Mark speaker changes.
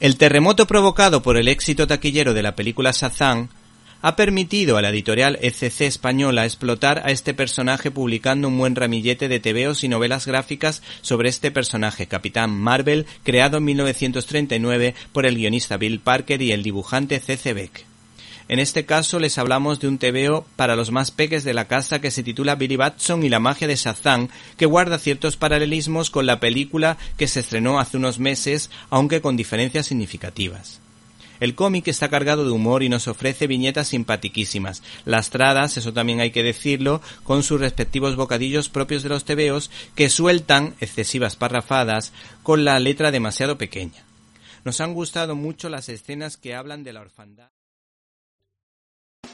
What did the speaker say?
Speaker 1: El terremoto provocado por el éxito taquillero de la película Shazam ha permitido a la editorial ECC española explotar a este personaje publicando un buen ramillete de tebeos y novelas gráficas sobre este personaje, Capitán Marvel, creado en 1939 por el guionista Bill Parker y el dibujante C.C. Beck. En este caso les hablamos de un tebeo para los más peques de la casa que se titula Billy Batson y la magia de Shazam, que guarda ciertos paralelismos con la película que se estrenó hace unos meses, aunque con diferencias significativas. El cómic está cargado de humor y nos ofrece viñetas simpatiquísimas, lastradas, eso también hay que decirlo, con sus respectivos bocadillos propios de los tebeos que sueltan excesivas parrafadas con la letra demasiado pequeña. Nos han gustado mucho las escenas que hablan de la orfandad.